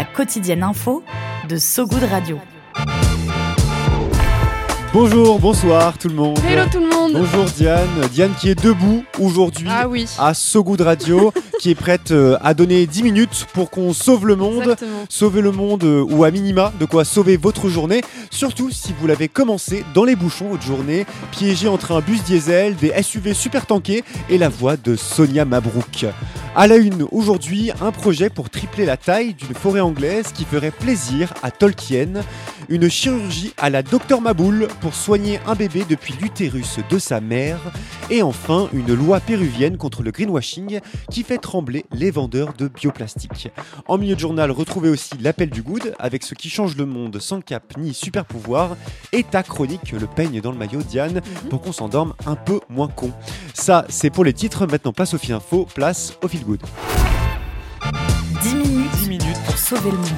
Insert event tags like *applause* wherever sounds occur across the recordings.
La quotidienne info de So Good Radio. Bonjour, bonsoir tout le monde. Hello tout le monde. Bonjour Diane. Diane qui est debout aujourd'hui Ah oui. à So Good Radio, qui est prête euh, à donner 10 minutes pour qu'on sauve le monde. Exactement. Sauver le monde euh, ou à minima de quoi sauver votre journée, surtout si vous l'avez commencé dans les bouchons votre journée, piégé entre un bus diesel, des SUV super tankés et la voix de Sonia Mabrouk. À la une aujourd'hui, un projet pour tripler la taille d'une forêt anglaise qui ferait plaisir à Tolkien, une chirurgie à la Dr Maboul pour soigner un bébé depuis l'utérus de sa mère, et enfin une loi péruvienne contre le greenwashing qui fait trembler les vendeurs de bioplastique. En milieu de journal, retrouvez aussi l'appel du good avec ce qui change le monde sans cap ni super pouvoir, et ta chronique le peigne dans le maillot Diane pour qu'on s'endorme un peu moins con. Ça, c'est pour les titres. Maintenant, place au fil info, place au fil good. 10 minutes, 10 minutes pour sauver le monde.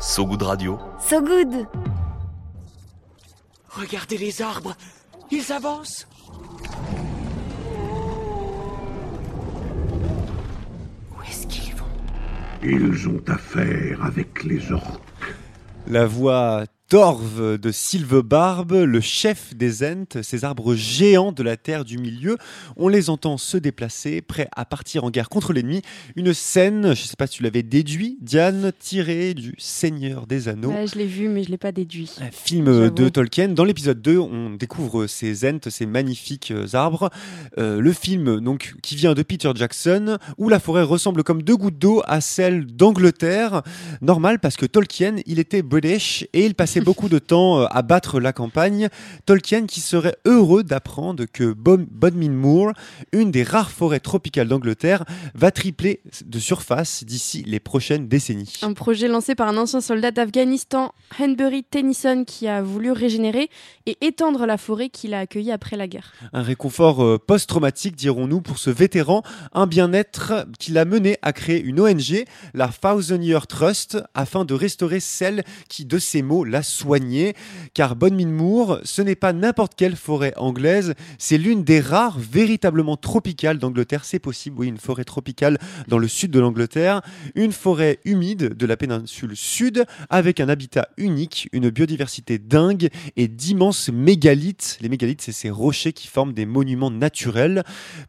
So Good Radio. So Good Regardez les arbres, ils avancent. Où est-ce qu'ils vont? Ils ont affaire avec les orques. La voix Torve de Sylvebarbe, le chef des Ents, ces arbres géants de la terre du milieu. On les entend se déplacer, prêts à partir en guerre contre l'ennemi. Une scène, je ne sais pas si tu l'avais déduit, Diane, tirée du Seigneur des Anneaux. Ouais, je l'ai vu, mais je l'ai pas déduit. Un film de Tolkien. Dans l'épisode 2, on découvre ces Ents, ces magnifiques euh, arbres. Euh, le film donc qui vient de Peter Jackson, où la forêt ressemble comme deux gouttes d'eau à celle d'Angleterre. Normal parce que Tolkien, il était British et il passait beaucoup de temps euh, à battre la campagne. Tolkien qui serait heureux d'apprendre que Bodmin Moor, une des rares forêts tropicales d'Angleterre, va tripler de surface d'ici les prochaines décennies. Un projet lancé par un ancien soldat d'Afghanistan, Henbury Tennyson, qui a voulu régénérer et étendre la forêt qu'il a accueillie après la guerre. Un réconfort euh, post-traumatique, dirons-nous, pour ce vétéran, un bien-être qui l'a mené à créer une ONG, la Thousand Year Trust, afin de restaurer celle qui, de ses mots, l'a soignée. Car Bonmin Moor, ce n'est pas n'importe quelle forêt anglaise, c'est l'une des rares véritablement tropicales d'Angleterre. C'est possible, oui, une forêt tropicale dans le sud de l'Angleterre, une forêt humide de la péninsule sud, avec un habitat unique, une biodiversité dingue et d'immenses mégalithes. Les mégalithes, c'est ces rochers qui forment des monuments naturels.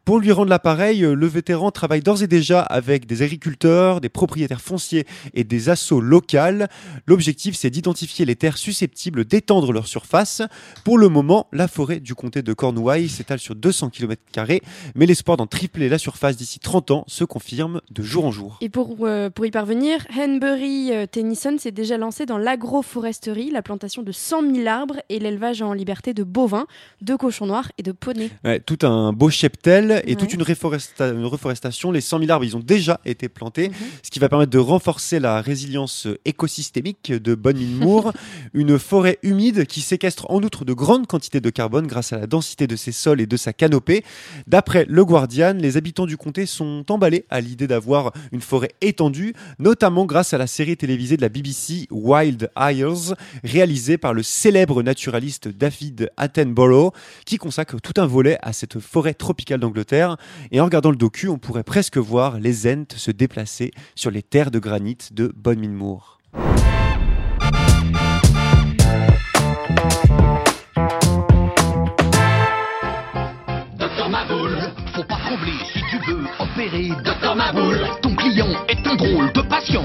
Pour lui rendre l'appareil, le vétéran travaille d'ores et déjà avec des agriculteurs, des propriétaires fonciers et des assos locales. L'objectif, c'est d'identifier les terres susceptibles d'étendre leur surface. Pour le moment, la forêt du comté de Cornouailles s'étale sur 200 km, mais l'espoir d'en tripler la surface d'ici 30 ans se confirme de jour en jour. Et pour, euh, pour y parvenir, Henbury euh, Tennyson s'est déjà lancé dans l'agroforesterie, la plantation de 100 000 arbres et l'élevage en liberté de bovins, de cochons noirs et de poneys. Ouais, tout un beau cheptel et Ouais. toute une, reforestation. Les 100 000 arbres, ils ont déjà été plantés, ce qui va permettre de renforcer la résilience écosystémique de Bonne Moor. *laughs* une forêt humide qui séquestre en outre de grandes quantités de carbone grâce à la densité de ses sols et de sa canopée. D'après le Guardian, les habitants du comté sont emballés à l'idée d'avoir une forêt étendue, notamment grâce à la série télévisée de la BBC Wild Isles, réalisée par le célèbre naturaliste David Attenborough, qui consacre tout un volet à cette forêt tropicale d'Angleterre. Et en regardant le docu, on pourrait presque voir les Ents se déplacer sur les terres de granit de Bonmin est un drôle de patient.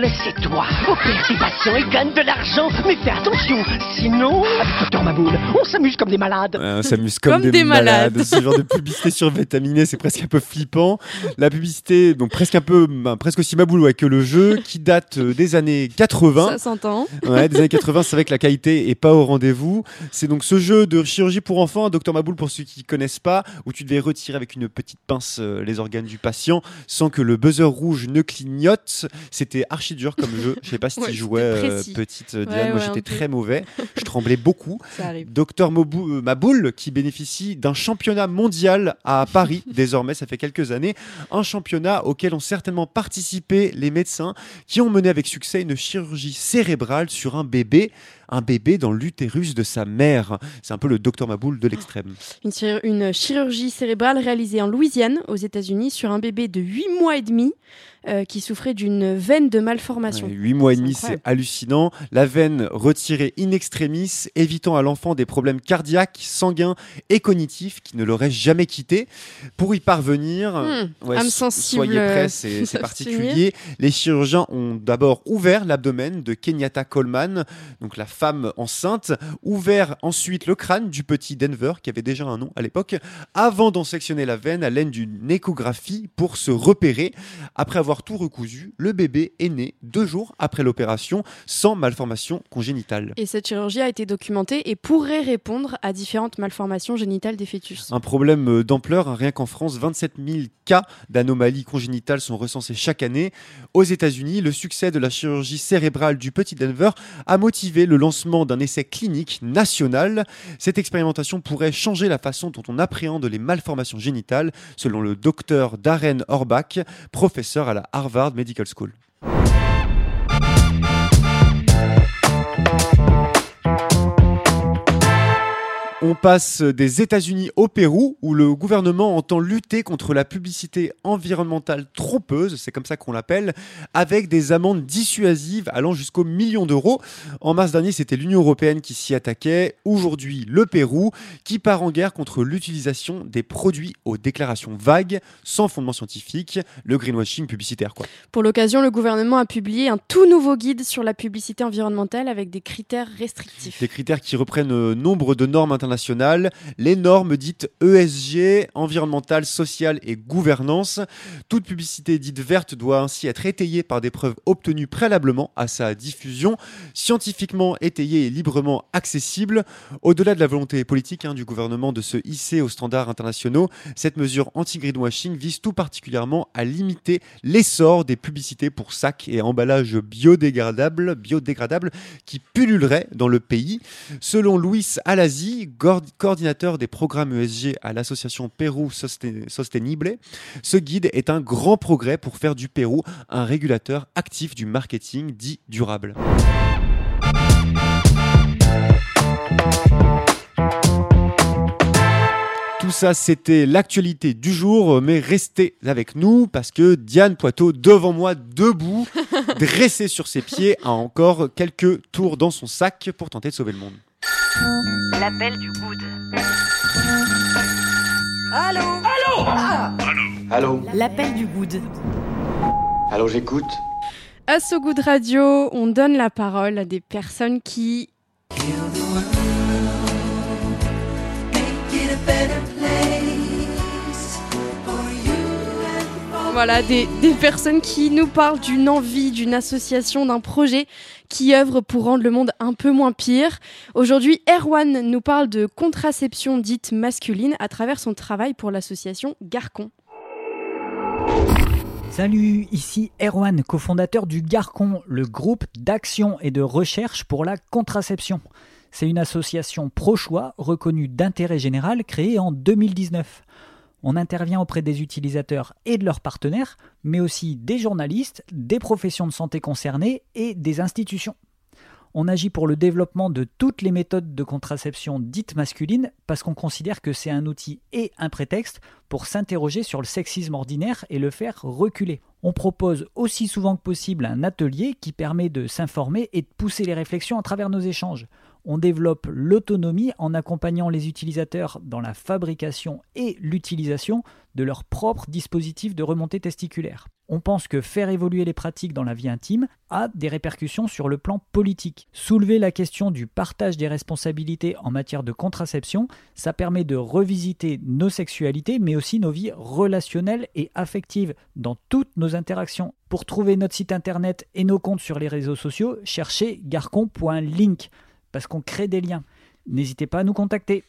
Le docteur Maboul Maboul, c'est toi. Opère tes patients et gagne de l'argent. Mais fais attention, sinon, avec Docteur Maboul, on s'amuse comme des malades. Ouais, on s'amuse comme, Comme des, des malades. malades. Ce genre de publicité survitaminée, c'est presque un peu flippant. La publicité, donc presque un peu, ben, presque aussi maboule ouais, que le jeu, qui date euh, des années 80. Ça s'entend. Ouais, des années 80, c'est vrai que la qualité est pas au rendez-vous. C'est donc ce jeu de chirurgie pour enfants, Docteur Maboul pour ceux qui connaissent pas, où tu devais retirer avec une petite pince euh, les organes du patient sans que le buzzer rouge ne clignote. C'était archi dur comme jeu. Je sais pas si Ouais, tu jouais euh, petite euh, Ouais, Diane. Moi j'étais très mauvais. Je tremblais beaucoup. *laughs* Docteur euh, Maboul qui bénéficie d'un championnat mondial à Paris *laughs* désormais, ça fait quelques années, un championnat auquel ont certainement participé les médecins qui ont mené avec succès une chirurgie cérébrale sur un bébé, un bébé dans l'utérus de sa mère. C'est un peu le Docteur Maboul de l'extrême. Une, chir- une chirurgie cérébrale réalisée en Louisiane, aux États-Unis, sur un bébé de 8 mois et demi euh, qui souffrait d'une veine de malformation. 8 mois et demi, c'est hallucinant. La veine retirée in extremis, évitant à l'enfant des problèmes cardiaques, sanguins et cognitifs qui ne l'auraient jamais quitté. Pour y parvenir, Hmm, ouais, soyez prêts, c'est *laughs* particulier. Les chirurgiens ont d'abord ouvert l'abdomen de Kenyatta Coleman, donc la femme enceinte, ouvert ensuite le crâne du petit Denver, qui avait déjà un nom à l'époque, avant d'en sectionner la veine à l'aide d'une échographie pour se repérer. Après avoir tout recousu, le bébé est né deux jours après l'opération sans malformation congénitale. Et cette chirurgie a été documentée et pourrait répondre à différentes malformations génitales des fœtus. Un problème euh, d'ampleur, hein, rien qu'en France, 27 000 cas d'anomalies congénitales sont recensés chaque année. Aux États-Unis, le succès de la chirurgie cérébrale du petit Denver a motivé le lancement d'un essai clinique national. Cette expérimentation pourrait changer la façon dont on appréhende les malformations génitales, selon le docteur Darren Orbach, professeur à la Harvard Medical School. On passe des États-Unis au Pérou, où le gouvernement entend lutter contre la publicité environnementale trompeuse, c'est comme ça qu'on l'appelle, avec des amendes dissuasives allant jusqu'au million d'euros. En mars dernier, c'était l'Union européenne qui s'y attaquait. Aujourd'hui, le Pérou, qui part en guerre contre l'utilisation des produits aux déclarations vagues, sans fondement scientifique, le greenwashing publicitaire, quoi. Pour l'occasion, le gouvernement a publié un tout nouveau guide sur la publicité environnementale avec des critères restrictifs. Des critères qui reprennent euh, nombre de normes internationales, les normes dites ESG, environnementale, sociale et gouvernance. Toute publicité dite verte doit ainsi être étayée par des preuves obtenues préalablement à sa diffusion, scientifiquement étayée et librement accessible. Au-delà de la volonté politique hein, du gouvernement de se hisser aux standards internationaux, cette mesure anti-greenwashing vise tout particulièrement à limiter l'essor des publicités pour sacs et emballages biodégradables, biodégradables qui pulluleraient dans le pays. Selon Luis Alasi, coordinateur des programmes ESG à l'association Pérou Soste- Sostenible, ce guide est un grand progrès pour faire du Pérou un régulateur actif du marketing dit durable. Tout ça, c'était l'actualité du jour, mais restez avec nous parce que Diane Poitot, devant moi, debout, *laughs* dressée sur ses pieds, a encore quelques tours dans son sac pour tenter de sauver le monde. L'appel du good. Allô Allô ah Allô L'appel du good. Allô, j'écoute À So Good Radio, on donne la parole à des personnes qui Voilà, des, des personnes qui nous parlent d'une envie, d'une association, d'un projet qui œuvre pour rendre le monde un peu moins pire. Aujourd'hui, Erwan nous parle de contraception dite masculine à travers son travail pour l'association Garcon. Salut, ici Erwan, cofondateur du Garcon, le groupe d'action et de recherche pour la contraception. C'est une association pro-choix reconnue d'intérêt général créée en 2019. On intervient auprès des utilisateurs et de leurs partenaires, mais aussi des journalistes, des professions de santé concernées et des institutions. On agit pour le développement de toutes les méthodes de contraception dites masculines parce qu'on considère que c'est un outil et un prétexte pour s'interroger sur le sexisme ordinaire et le faire reculer. On propose aussi souvent que possible un atelier qui permet de s'informer et de pousser les réflexions à travers nos échanges. On développe l'autonomie en accompagnant les utilisateurs dans la fabrication et l'utilisation de leurs propres dispositifs de remontée testiculaire. On pense que faire évoluer les pratiques dans la vie intime a des répercussions sur le plan politique. Soulever la question du partage des responsabilités en matière de contraception, ça permet de revisiter nos sexualités, mais aussi nos vies relationnelles et affectives dans toutes nos interactions. Pour trouver notre site internet et nos comptes sur les réseaux sociaux, cherchez garcon.link, parce qu'on crée des liens. N'hésitez pas à nous contacter.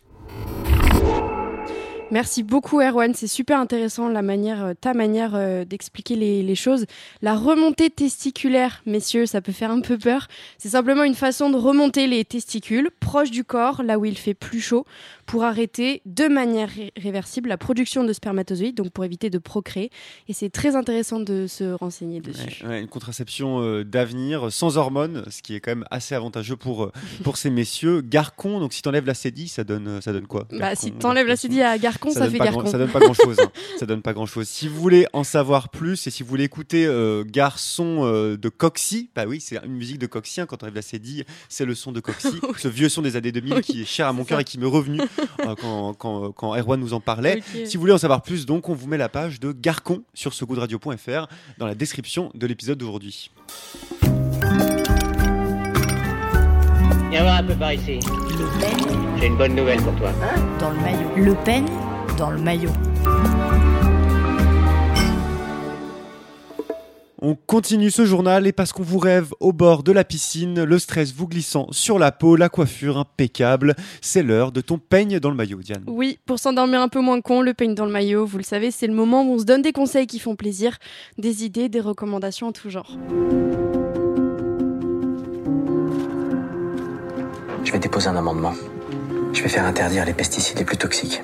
Merci beaucoup Erwan, c'est super intéressant la manière, euh, ta manière euh, d'expliquer les, les, choses. La remontée testiculaire, messieurs, ça peut faire un peu peur. C'est simplement une façon de remonter les testicules proche du corps, là où il fait plus chaud, pour arrêter de manière réversible la production de spermatozoïdes, donc pour éviter de procréer. Et c'est très intéressant de se renseigner dessus. Ouais, ouais, une contraception euh, d'avenir, sans hormones, ce qui est quand même assez avantageux pour, pour ces messieurs. Garcon, donc si tu enlèves la cédille, ça donne, ça donne quoi? Bah, Si tu enlèves la cédille à Garcon, ça, ça fait Garcon. ça donne pas grand chose. Hein. *laughs* ça donne pas grand chose. Si vous voulez en savoir plus et si vous voulez écouter euh, Garçon euh, de Coxy, bah oui, c'est une musique de Coxy. Hein, quand on enlève la cédille, c'est le son de Coxy, *laughs* ce vieux son des années 2000 oui, qui est cher à mon cœur et qui m'est revenu *laughs* euh, quand, quand, quand, Erwan nous en parlait. Okay. Si vous voulez en savoir plus, donc on vous met la page de Garcon sur secoudradio.fr dans la description de l'épisode d'aujourd'hui. Viens voir un peu par ici. Le peigne J'ai une bonne nouvelle pour toi. Hein? Dans le maillot. Le peigne dans le maillot. On continue ce journal et parce qu'on vous rêve au bord de la piscine, le stress vous glissant sur la peau, la coiffure impeccable, c'est l'heure de ton peigne dans le maillot, Diane. Oui, pour s'endormir un peu moins con, le peigne dans le maillot, vous le savez, c'est le moment où on se donne des conseils qui font plaisir, des idées, des recommandations en tout genre. Je vais déposer un amendement. Je vais faire interdire les pesticides les plus toxiques.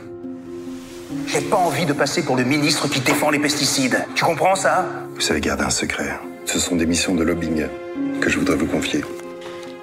J'ai pas envie de passer pour le ministre qui défend les pesticides. Tu comprends ça? Vous savez garder un secret. Ce sont des missions de lobbying que je voudrais vous confier.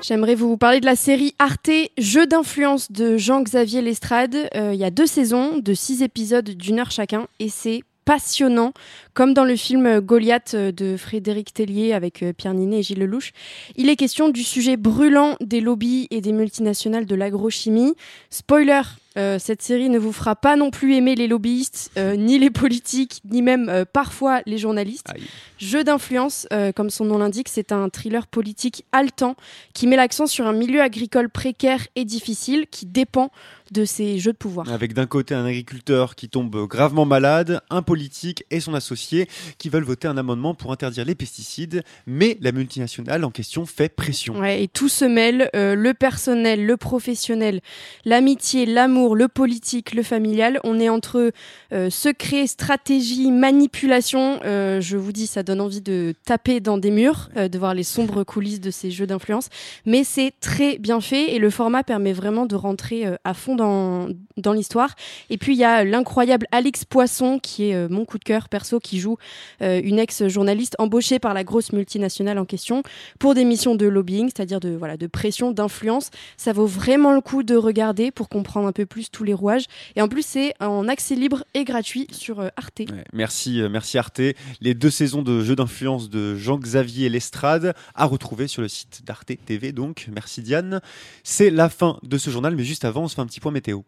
J'aimerais vous parler de la série Arte Jeux d'influence de Jean-Xavier Lestrade. Euh, il y a deux saisons de six épisodes d'une heure chacun et c'est passionnant, comme dans le film Goliath de Frédéric Tellier avec Pierre Ninet et Gilles Lelouch. Il est question du sujet brûlant des lobbies et des multinationales de l'agrochimie. Spoiler, euh, cette série ne vous fera pas non plus aimer les lobbyistes, euh, ni les politiques, ni même euh, parfois les journalistes. Aïe. Jeu d'influence, comme son nom l'indique, c'est un thriller politique haletant qui met l'accent sur un milieu agricole précaire et difficile qui dépend de ces jeux de pouvoir. Avec d'un côté un agriculteur qui tombe gravement malade, un politique et son associé qui veulent voter un amendement pour interdire les pesticides, mais la multinationale en question fait pression. Ouais, et tout se mêle, euh, le personnel, le professionnel, l'amitié, l'amour, le politique, le familial. On est entre euh, secret, stratégie, manipulation. Euh, je vous dis, ça donne envie de taper dans des murs, euh, de voir les sombres coulisses de ces jeux d'influence. Mais c'est très bien fait et le format permet vraiment de rentrer à fond dans, dans l'histoire. Et puis il y a l'incroyable Alix Poisson, qui est euh, mon coup de cœur perso, qui joue euh, une ex-journaliste embauchée par la grosse multinationale en question pour des missions de lobbying, c'est-à-dire de, voilà, de pression, d'influence. Ça vaut vraiment le coup de regarder pour comprendre un peu plus tous les rouages. Et en plus, c'est en accès libre et gratuit sur euh, Arte. Merci, merci Arte. Les deux saisons de jeux d'influence de Jean-Xavier Lestrade à retrouver sur le site d'Arte TV. Donc, merci Diane. C'est la fin de ce journal, mais juste avant, on se fait un petit point météo.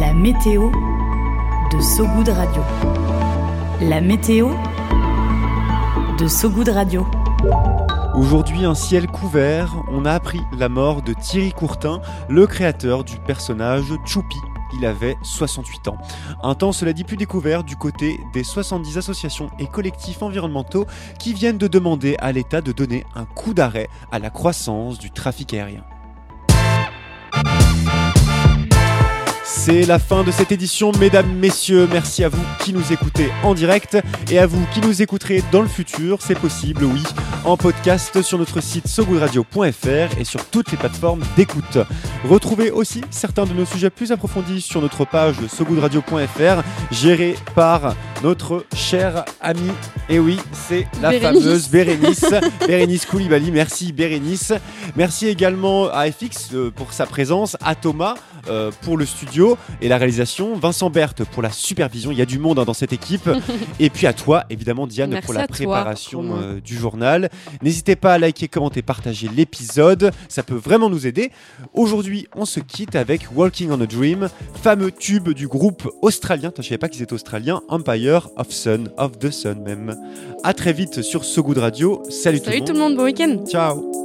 La météo de Sogoud Radio. La météo de Sogoud Radio. Aujourd'hui, un ciel couvert, on a appris la mort de Thierry Courtin, le créateur du personnage Choupi. Il avait 68 ans. Un temps, cela dit, plus découvert du côté des 70 associations et collectifs environnementaux qui viennent de demander à l'État de donner un coup d'arrêt à la croissance du trafic aérien. C'est la fin de cette édition, mesdames, messieurs. Merci à vous qui nous écoutez en direct et à vous qui nous écouterez dans le futur. C'est possible, oui, en podcast sur notre site sogoodradio.fr et sur toutes les plateformes d'écoute. Retrouvez aussi certains de nos sujets plus approfondis sur notre page sogoodradio.fr, gérée par notre cher ami. Et oui, c'est la Bérénice. fameuse Bérénice. *laughs* Bérénice Koulibaly. Merci Bérénice. Merci également à FX euh, pour sa présence, à Thomas euh, pour le studio et la réalisation, Vincent Berthe pour la supervision. Il y a du monde hein, dans cette équipe. *laughs* et puis à toi, évidemment, Diane, Merci pour la préparation euh, du journal. N'hésitez pas à liker, commenter, partager l'épisode. Ça peut vraiment nous aider. Aujourd'hui, on se quitte avec Walking on a Dream, fameux tube du groupe australien. Attends, Je savais pas qu'ils étaient australiens. Empire of Sun, of the Sun même. À très vite sur So Good Radio. Salut, Salut tout tout le monde, bon week-end. Ciao.